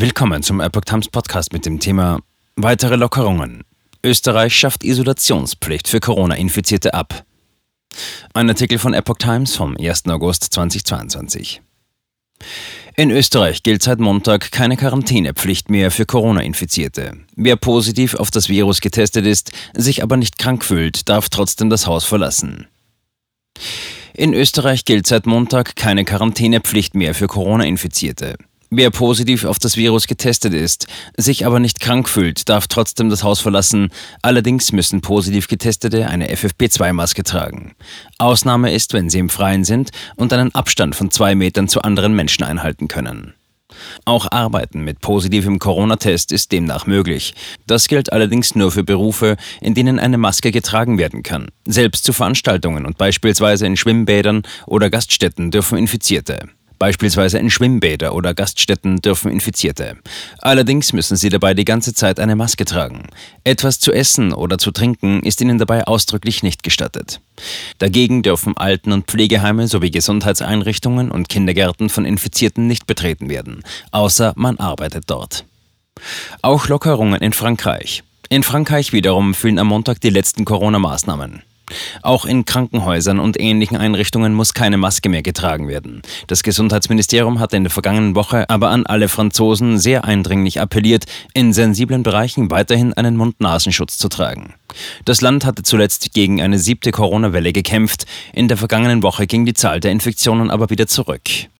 Willkommen zum Epoch Times Podcast mit dem Thema Weitere Lockerungen. Österreich schafft Isolationspflicht für Corona-Infizierte ab. Ein Artikel von Epoch Times vom 1. August 2022. In Österreich gilt seit Montag keine Quarantänepflicht mehr für Corona-Infizierte. Wer positiv auf das Virus getestet ist, sich aber nicht krank fühlt, darf trotzdem das Haus verlassen. In Österreich gilt seit Montag keine Quarantänepflicht mehr für Corona-Infizierte. Wer positiv auf das Virus getestet ist, sich aber nicht krank fühlt, darf trotzdem das Haus verlassen. Allerdings müssen positiv Getestete eine FFP2-Maske tragen. Ausnahme ist, wenn sie im Freien sind und einen Abstand von zwei Metern zu anderen Menschen einhalten können. Auch Arbeiten mit positivem Corona-Test ist demnach möglich. Das gilt allerdings nur für Berufe, in denen eine Maske getragen werden kann. Selbst zu Veranstaltungen und beispielsweise in Schwimmbädern oder Gaststätten dürfen Infizierte. Beispielsweise in Schwimmbäder oder Gaststätten dürfen Infizierte. Allerdings müssen sie dabei die ganze Zeit eine Maske tragen. Etwas zu essen oder zu trinken ist ihnen dabei ausdrücklich nicht gestattet. Dagegen dürfen Alten- und Pflegeheime sowie Gesundheitseinrichtungen und Kindergärten von Infizierten nicht betreten werden, außer man arbeitet dort. Auch Lockerungen in Frankreich. In Frankreich wiederum fühlen am Montag die letzten Corona-Maßnahmen. Auch in Krankenhäusern und ähnlichen Einrichtungen muss keine Maske mehr getragen werden. Das Gesundheitsministerium hat in der vergangenen Woche aber an alle Franzosen sehr eindringlich appelliert, in sensiblen Bereichen weiterhin einen Mund-Nasenschutz zu tragen. Das Land hatte zuletzt gegen eine siebte Corona-Welle gekämpft. In der vergangenen Woche ging die Zahl der Infektionen aber wieder zurück.